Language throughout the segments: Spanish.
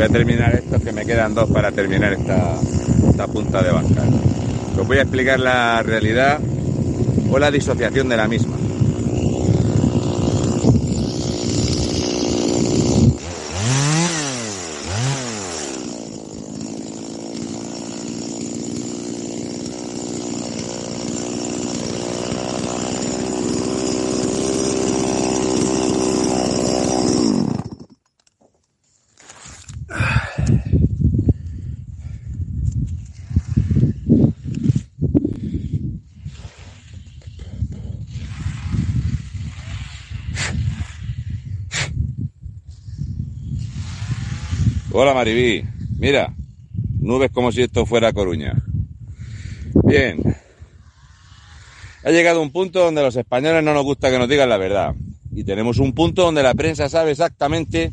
Voy a terminar esto, que me quedan dos para terminar esta, esta punta de banca. Os voy a explicar la realidad o la disociación de la misma. Hola Maribí, mira, nubes como si esto fuera Coruña. Bien, ha llegado un punto donde los españoles no nos gusta que nos digan la verdad. Y tenemos un punto donde la prensa sabe exactamente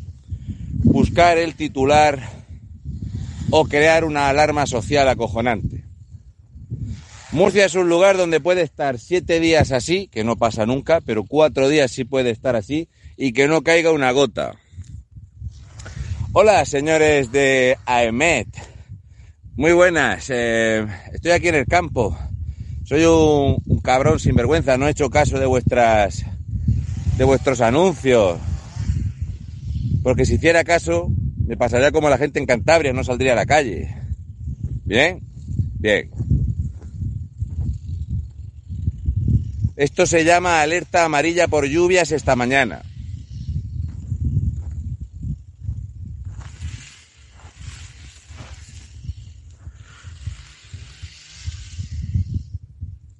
buscar el titular o crear una alarma social acojonante. Murcia es un lugar donde puede estar siete días así, que no pasa nunca, pero cuatro días sí puede estar así y que no caiga una gota. Hola, señores de AEMET. Muy buenas. eh, estoy aquí en el campo. Soy un, un cabrón sinvergüenza. No he hecho caso de vuestras de vuestros anuncios. Porque si hiciera caso, me pasaría como la gente en Cantabria, no saldría a la calle. ¿Bien? Bien. Esto se llama alerta amarilla por lluvias esta mañana.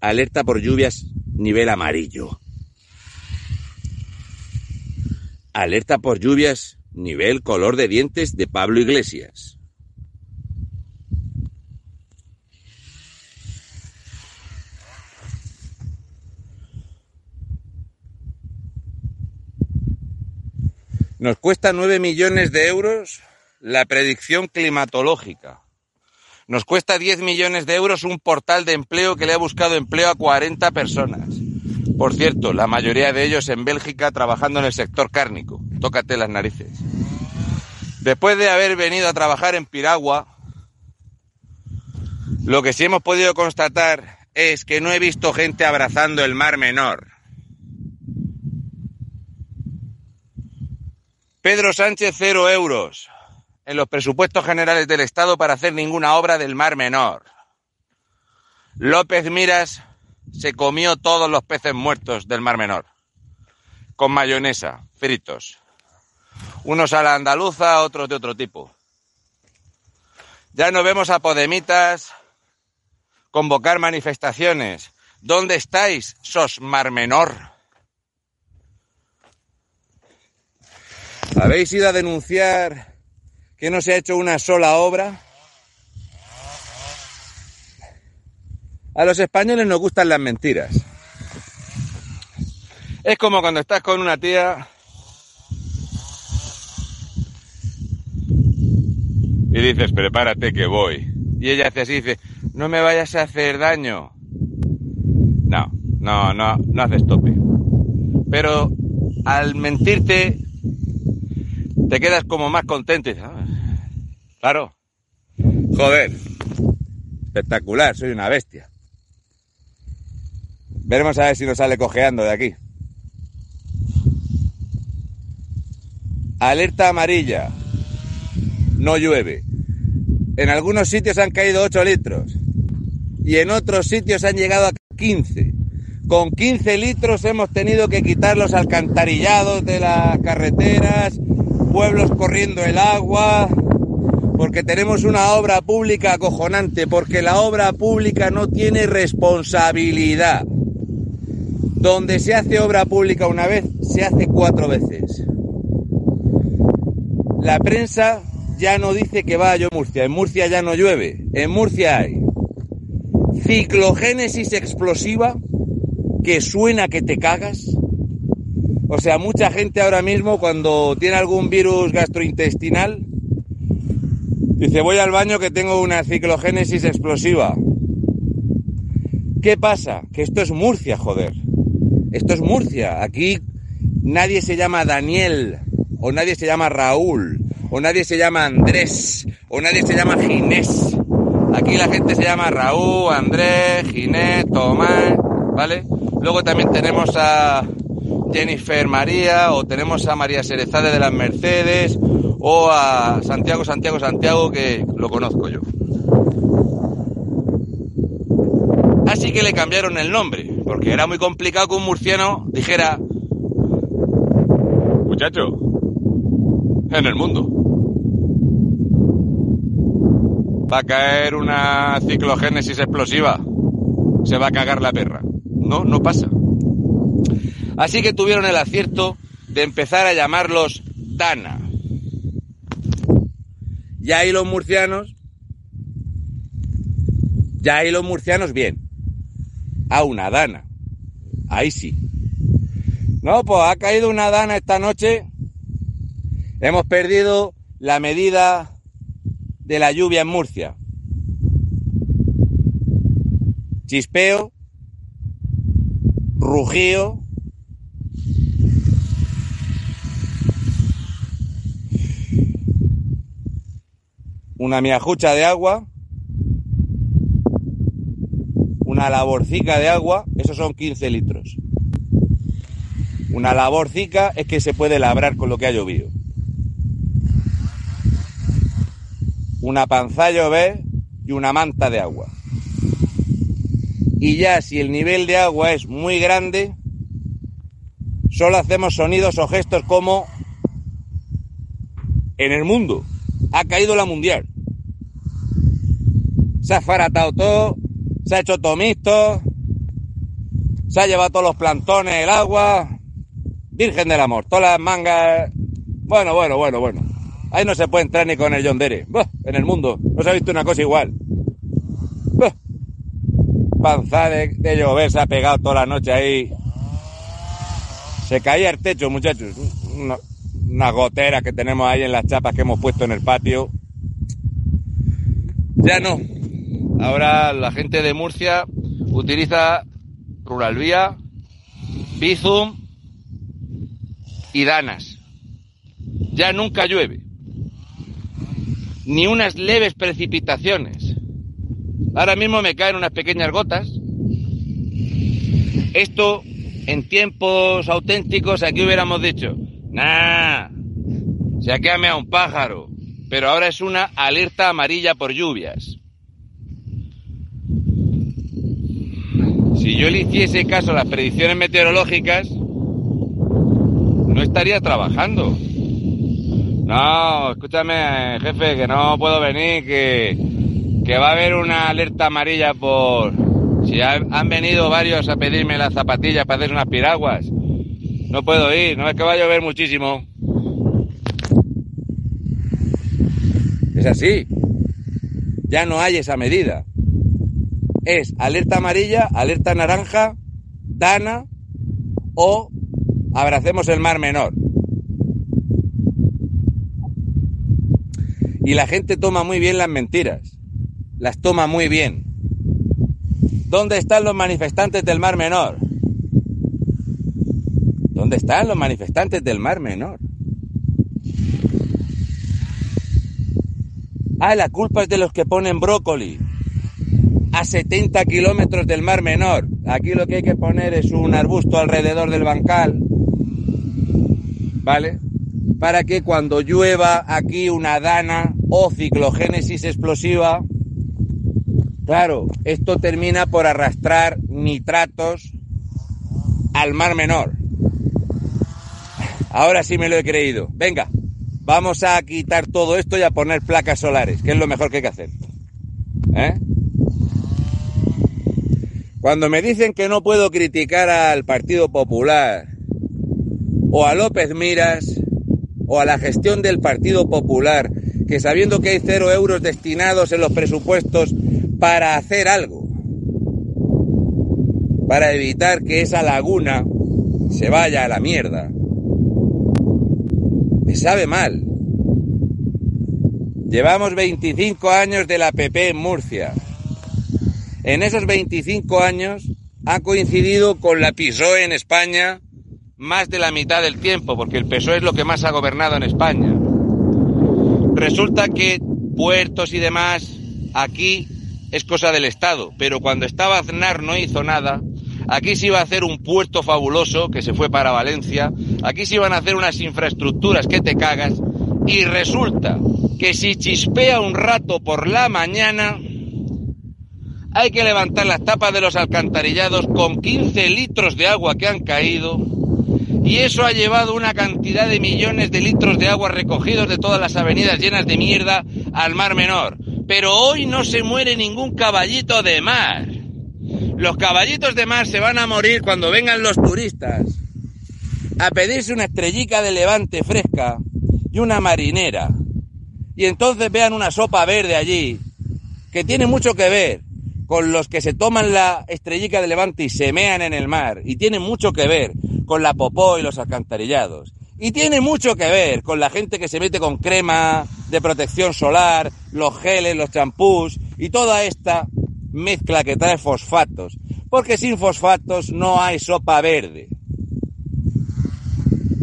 Alerta por lluvias nivel amarillo. Alerta por lluvias nivel color de dientes de Pablo Iglesias. Nos cuesta 9 millones de euros la predicción climatológica. Nos cuesta 10 millones de euros un portal de empleo que le ha buscado empleo a 40 personas. Por cierto, la mayoría de ellos en Bélgica trabajando en el sector cárnico. Tócate las narices. Después de haber venido a trabajar en Piragua, lo que sí hemos podido constatar es que no he visto gente abrazando el mar menor. Pedro Sánchez, cero euros en los presupuestos generales del Estado para hacer ninguna obra del Mar Menor. López Miras se comió todos los peces muertos del Mar Menor, con mayonesa, fritos. Unos a la andaluza, otros de otro tipo. Ya no vemos a Podemitas convocar manifestaciones. ¿Dónde estáis, sos Mar Menor? ¿Habéis ido a denunciar que no se ha hecho una sola obra? A los españoles nos gustan las mentiras. Es como cuando estás con una tía y dices, prepárate que voy. Y ella hace así, dice, no me vayas a hacer daño. No, no, no, no haces tope. Pero al mentirte, te quedas como más contento. y dices, "Ah, Claro. Joder. Espectacular, soy una bestia. Veremos a ver si nos sale cojeando de aquí. Alerta amarilla. No llueve. En algunos sitios han caído 8 litros. Y en otros sitios han llegado a 15. Con 15 litros hemos tenido que quitar los alcantarillados de las carreteras, pueblos corriendo el agua, porque tenemos una obra pública acojonante, porque la obra pública no tiene responsabilidad. Donde se hace obra pública una vez, se hace cuatro veces. La prensa ya no dice que va a llover Murcia. En Murcia ya no llueve. En Murcia hay ciclogénesis explosiva que suena que te cagas. O sea, mucha gente ahora mismo cuando tiene algún virus gastrointestinal dice voy al baño que tengo una ciclogénesis explosiva. ¿Qué pasa? Que esto es Murcia, joder. Esto es Murcia. Aquí nadie se llama Daniel, o nadie se llama Raúl, o nadie se llama Andrés, o nadie se llama Ginés. Aquí la gente se llama Raúl, Andrés, Ginés, Tomás, ¿vale? Luego también tenemos a Jennifer María, o tenemos a María Serezade de las Mercedes, o a Santiago, Santiago, Santiago, que lo conozco yo. Así que le cambiaron el nombre, porque era muy complicado que un murciano dijera, muchacho, en el mundo. Va a caer una ciclogénesis explosiva. Se va a cagar la perra. No, no pasa. Así que tuvieron el acierto de empezar a llamarlos Dana. Y ahí los murcianos, ya ahí los murcianos bien a una dana. Ahí sí. No, pues ha caído una dana esta noche. Hemos perdido la medida de la lluvia en Murcia. Chispeo, rugío, una miajucha de agua una laborcica de agua, esos son 15 litros. Una laborcica es que se puede labrar con lo que ha llovido. Una panza llover y una manta de agua. Y ya si el nivel de agua es muy grande, solo hacemos sonidos o gestos como en el mundo. Ha caído la mundial. Se ha faratado todo, se ha hecho tomisto, se ha llevado todos los plantones, el agua, Virgen del Amor, todas las mangas. Bueno, bueno, bueno, bueno. Ahí no se puede entrar ni con el John en el mundo. No se ha visto una cosa igual. Panza de, llover, se ha pegado toda la noche ahí. Se caía el techo, muchachos. Una, una gotera que tenemos ahí en las chapas que hemos puesto en el patio. Ya no, Ahora la gente de Murcia utiliza Ruralvía, Bizum y Danas. Ya nunca llueve. Ni unas leves precipitaciones. Ahora mismo me caen unas pequeñas gotas. Esto en tiempos auténticos aquí hubiéramos dicho, nah, se ha quedado a un pájaro. Pero ahora es una alerta amarilla por lluvias. si yo le hiciese caso a las predicciones meteorológicas, no estaría trabajando. No, escúchame, jefe, que no puedo venir, que, que va a haber una alerta amarilla por... Si han venido varios a pedirme las zapatillas para hacer unas piraguas. No puedo ir, no es que va a llover muchísimo. Es así. Ya no hay esa medida es alerta amarilla, alerta naranja, Dana o abracemos el mar menor. Y la gente toma muy bien las mentiras, las toma muy bien. ¿Dónde están los manifestantes del mar menor? ¿Dónde están los manifestantes del mar menor? Ah, la culpa es de los que ponen brócoli a 70 kilómetros del Mar Menor. Aquí lo que hay que poner es un arbusto alrededor del bancal, ¿vale? Para que cuando llueva aquí una dana o ciclogénesis explosiva, claro, esto termina por arrastrar nitratos al Mar Menor. Ahora sí me lo he creído. Venga, vamos a quitar todo esto y a poner placas solares, que es lo mejor que hay que hacer. ¿Eh? Cuando me dicen que no puedo criticar al Partido Popular o a López Miras o a la gestión del Partido Popular que sabiendo que hay cero euros destinados en los presupuestos para hacer algo, para evitar que esa laguna se vaya a la mierda, sabe mal. Llevamos 25 años de la PP en Murcia. En esos 25 años ha coincidido con la PSOE en España más de la mitad del tiempo, porque el PSOE es lo que más ha gobernado en España. Resulta que puertos y demás aquí es cosa del Estado, pero cuando estaba Aznar no hizo nada. Aquí se iba a hacer un puerto fabuloso que se fue para Valencia. Aquí se iban a hacer unas infraestructuras que te cagas. Y resulta que si chispea un rato por la mañana, hay que levantar las tapas de los alcantarillados con 15 litros de agua que han caído y eso ha llevado una cantidad de millones de litros de agua recogidos de todas las avenidas llenas de mierda al Mar Menor. Pero hoy no se muere ningún caballito de mar. Los caballitos de mar se van a morir cuando vengan los turistas a pedirse una estrellica de levante fresca y una marinera. Y entonces vean una sopa verde allí, que tiene mucho que ver con los que se toman la estrellica de levante y se mean en el mar, y tiene mucho que ver con la popó y los alcantarillados. Y tiene mucho que ver con la gente que se mete con crema de protección solar, los geles, los champús y toda esta mezcla que trae fosfatos. Porque sin fosfatos no hay sopa verde.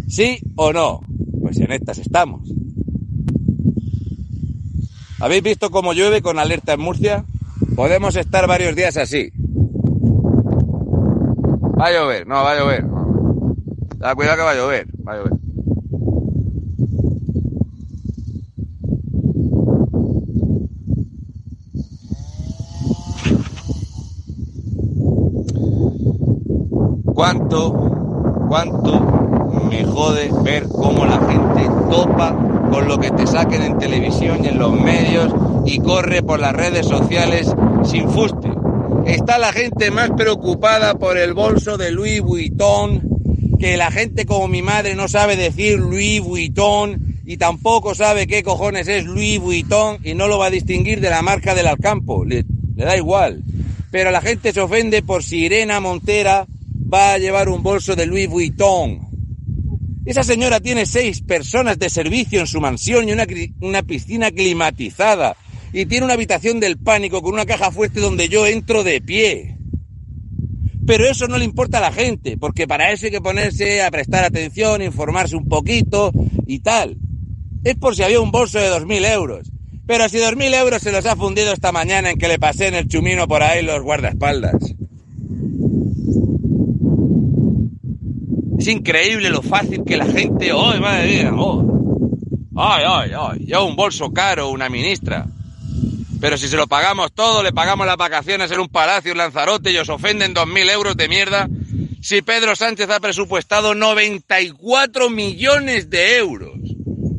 ¿Sí o no? Pues en estas estamos. ¿Habéis visto cómo llueve con alerta en Murcia? Podemos estar varios días así. Va a llover, no, va a llover. Da cuidado que va a llover, va a llover. ¿Cuánto, cuánto me jode ver cómo la gente topa con lo que te saquen en televisión y en los medios y corre por las redes sociales sin fuste? Está la gente más preocupada por el bolso de Louis Vuitton que la gente como mi madre no sabe decir Louis Vuitton y tampoco sabe qué cojones es Louis Vuitton y no lo va a distinguir de la marca del Alcampo. Le, le da igual. Pero la gente se ofende por si Irena Montera va a llevar un bolso de Louis Vuitton. Esa señora tiene seis personas de servicio en su mansión y una, una, piscina climatizada. Y tiene una habitación del pánico con una caja fuerte donde yo entro de pie. Pero eso no le importa a la gente, porque para eso hay que ponerse a prestar atención, informarse un poquito y tal. Es por si había un bolso de 2.000 euros. Pero si 2.000 euros se los ha fundido esta mañana en que le pasé en el chumino por ahí los guardaespaldas. Es increíble lo fácil que la gente, ¡ay, madre mía! Oh. ¡Ay, ay, ay! Yo un bolso caro, una ministra. Pero si se lo pagamos todo, le pagamos las vacaciones en un palacio en Lanzarote y os ofenden 2.000 euros de mierda, si Pedro Sánchez ha presupuestado 94 millones de euros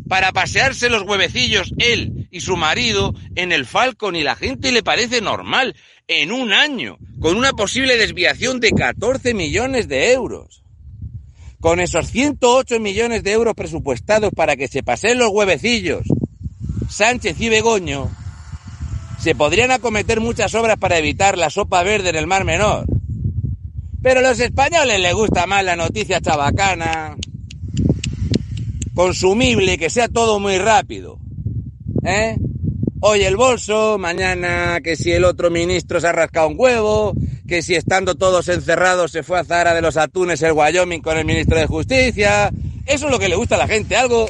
para pasearse los huevecillos él y su marido en el Falcon y la gente le parece normal en un año, con una posible desviación de 14 millones de euros. Con esos 108 millones de euros presupuestados para que se paseen los huevecillos, Sánchez y Begoño, se podrían acometer muchas obras para evitar la sopa verde en el Mar Menor. Pero a los españoles les gusta más la noticia chabacana, consumible, que sea todo muy rápido. ¿Eh? Hoy el bolso, mañana que si el otro ministro se ha rascado un huevo, que si estando todos encerrados se fue a Zara de los Atunes el Wyoming con el ministro de Justicia. Eso es lo que le gusta a la gente, algo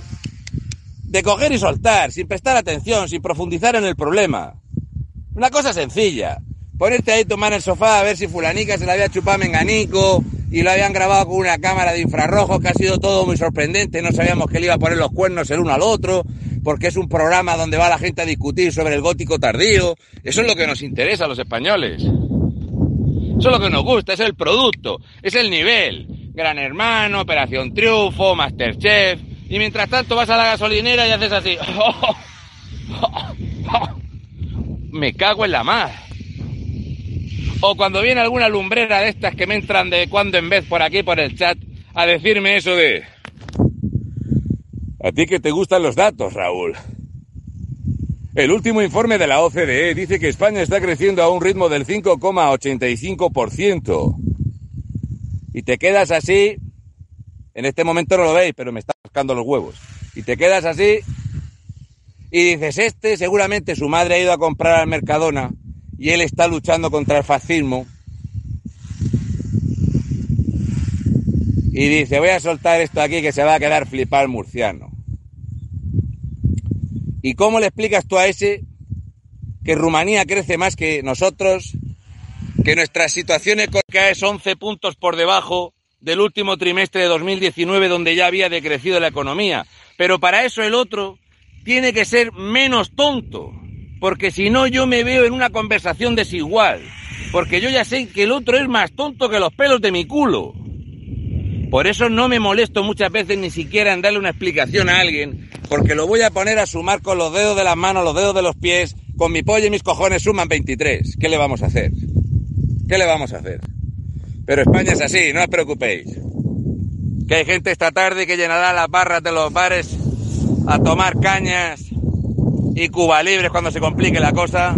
de coger y soltar, sin prestar atención, sin profundizar en el problema. Una cosa sencilla. Ponerte ahí, tomar el sofá a ver si fulanica se la había chupado menganico y lo habían grabado con una cámara de infrarrojos que ha sido todo muy sorprendente. No sabíamos que le iba a poner los cuernos el uno al otro porque es un programa donde va la gente a discutir sobre el gótico tardío. Eso es lo que nos interesa a los españoles. Eso es lo que nos gusta, es el producto, es el nivel. Gran Hermano, Operación Triunfo, Masterchef. Y mientras tanto vas a la gasolinera y haces así. Me cago en la mar. O cuando viene alguna lumbrera de estas que me entran de cuando en vez por aquí, por el chat, a decirme eso de... A ti que te gustan los datos, Raúl. El último informe de la OCDE dice que España está creciendo a un ritmo del 5,85%. Y te quedas así, en este momento no lo veis, pero me está rascando los huevos. Y te quedas así y dices, este seguramente su madre ha ido a comprar al Mercadona y él está luchando contra el fascismo. Y dice, voy a soltar esto aquí que se va a quedar flipado el murciano. ¿Y cómo le explicas tú a ese que Rumanía crece más que nosotros, que nuestra situación económica es 11 puntos por debajo del último trimestre de 2019 donde ya había decrecido la economía? Pero para eso el otro tiene que ser menos tonto, porque si no yo me veo en una conversación desigual, porque yo ya sé que el otro es más tonto que los pelos de mi culo. Por eso no me molesto muchas veces ni siquiera en darle una explicación a alguien, porque lo voy a poner a sumar con los dedos de las manos, los dedos de los pies, con mi pollo y mis cojones suman 23. ¿Qué le vamos a hacer? ¿Qué le vamos a hacer? Pero España es así, no os preocupéis. Que hay gente esta tarde que llenará las barras de los bares a tomar cañas y Cuba libres cuando se complique la cosa.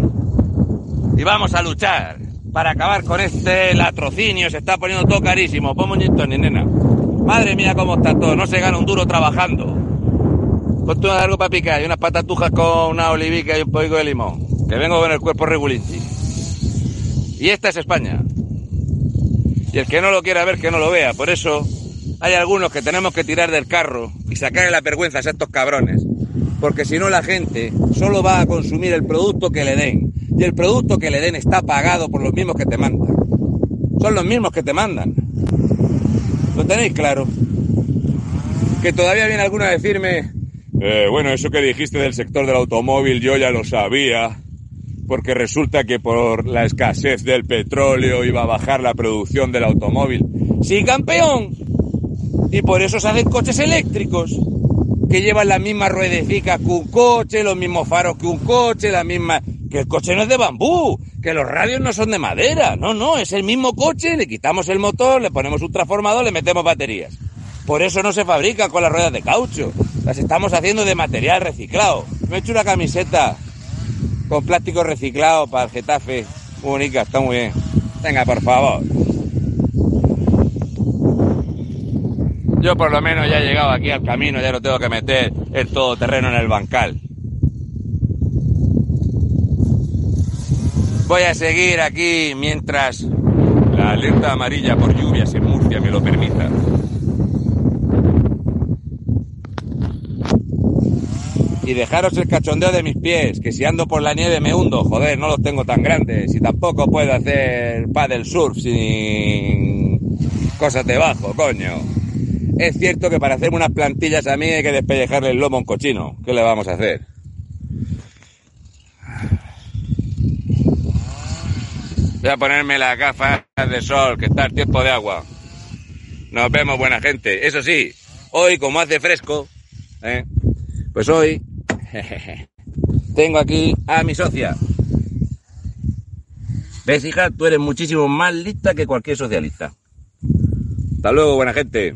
Y vamos a luchar para acabar con este latrocinio. Se está poniendo todo carísimo. Ponme un ni nena. Madre mía, cómo está todo. No se gana un duro trabajando. Ponte algo para picar y unas patatujas con una olivica y un poco de limón. Que vengo con el cuerpo regulinchi. Y esta es España. Y el que no lo quiera ver, que no lo vea. Por eso hay algunos que tenemos que tirar del carro y sacarle las vergüenzas a estos cabrones. Porque si no la gente solo va a consumir el producto que le den. Y el producto que le den está pagado por los mismos que te mandan. Son los mismos que te mandan. ¿Lo tenéis claro? Que todavía viene alguno a decirme, eh, bueno, eso que dijiste del sector del automóvil yo ya lo sabía, porque resulta que por la escasez del petróleo iba a bajar la producción del automóvil. Sí, campeón, y por eso se hacen coches eléctricos, que llevan la misma ruedecica que un coche, los mismos faros que un coche, la misma... Que el coche no es de bambú, que los radios no son de madera, no, no, es el mismo coche, le quitamos el motor, le ponemos un transformador, le metemos baterías. Por eso no se fabrica con las ruedas de caucho, las estamos haciendo de material reciclado. Me he hecho una camiseta con plástico reciclado para el Getafe, bonita, está muy bien. Venga, por favor. Yo por lo menos ya he llegado aquí al camino, ya no tengo que meter el todoterreno en el bancal. Voy a seguir aquí mientras la alerta amarilla por lluvias en Murcia me lo permita. Y dejaros el cachondeo de mis pies, que si ando por la nieve me hundo, joder, no los tengo tan grandes. Y tampoco puedo hacer paddle surf sin cosas debajo, coño. Es cierto que para hacerme unas plantillas a mí hay que despellejarle el lomo a un cochino. ¿Qué le vamos a hacer? Voy a ponerme las gafas de sol, que está el tiempo de agua. Nos vemos, buena gente. Eso sí, hoy como hace fresco, ¿eh? pues hoy tengo aquí a mi socia. ¿Ves, hija? Tú eres muchísimo más lista que cualquier socialista. Hasta luego, buena gente.